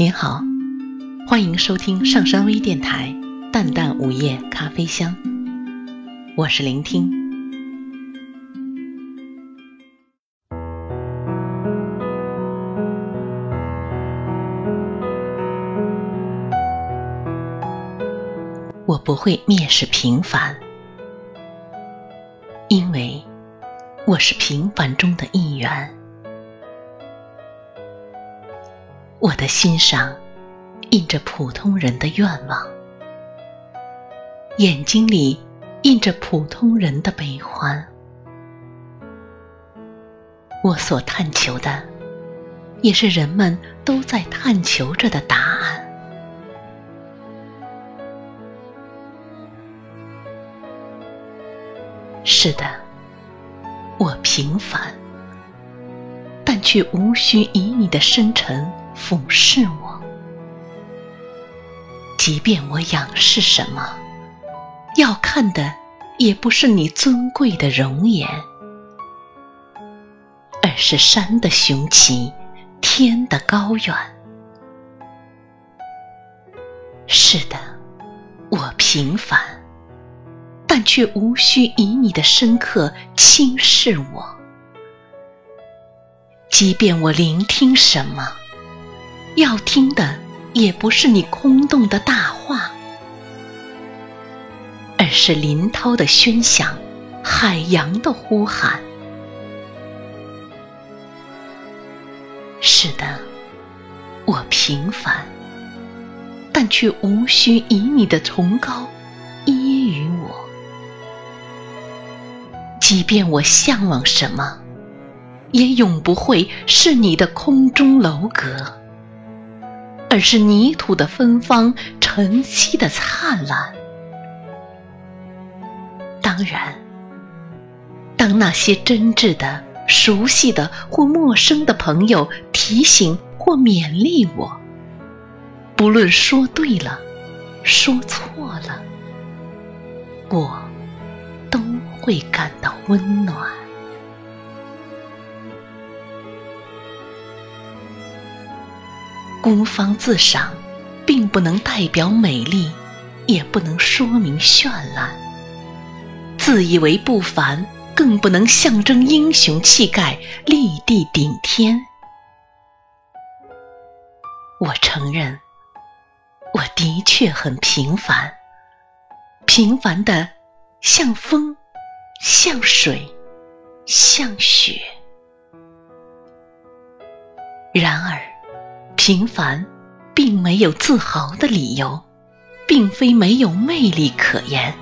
您好，欢迎收听上山微电台《淡淡午夜咖啡香》，我是聆听。我不会蔑视平凡，因为我是平凡中的一员。我的心上印着普通人的愿望，眼睛里印着普通人的悲欢。我所探求的，也是人们都在探求着的答案。是的，我平凡，但却无需以你的深沉俯视我。即便我仰视什么，要看的也不是你尊贵的容颜，而是山的雄奇，天的高远。是的，我平凡。但却无需以你的深刻轻视我，即便我聆听什么，要听的也不是你空洞的大话，而是林涛的喧响，海洋的呼喊。是的，我平凡，但却无需以你的崇高揶揄我。即便我向往什么，也永不会是你的空中楼阁，而是泥土的芬芳，晨曦的灿烂。当然，当那些真挚的、熟悉的或陌生的朋友提醒或勉励我，不论说对了，说错了，我都。会感到温暖。孤芳自赏，并不能代表美丽，也不能说明绚烂。自以为不凡，更不能象征英雄气概、立地顶天。我承认，我的确很平凡，平凡的像风。像水，像雪。然而，平凡并没有自豪的理由，并非没有魅力可言。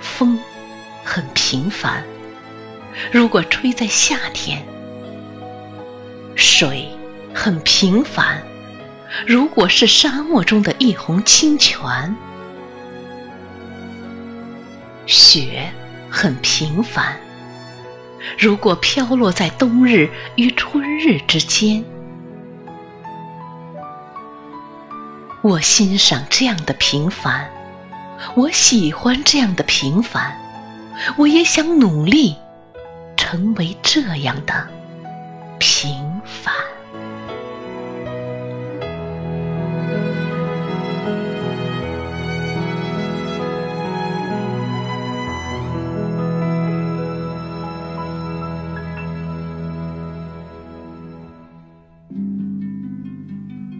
风很平凡，如果吹在夏天；水很平凡，如果是沙漠中的一泓清泉。雪很平凡，如果飘落在冬日与春日之间，我欣赏这样的平凡，我喜欢这样的平凡，我也想努力成为这样的平凡。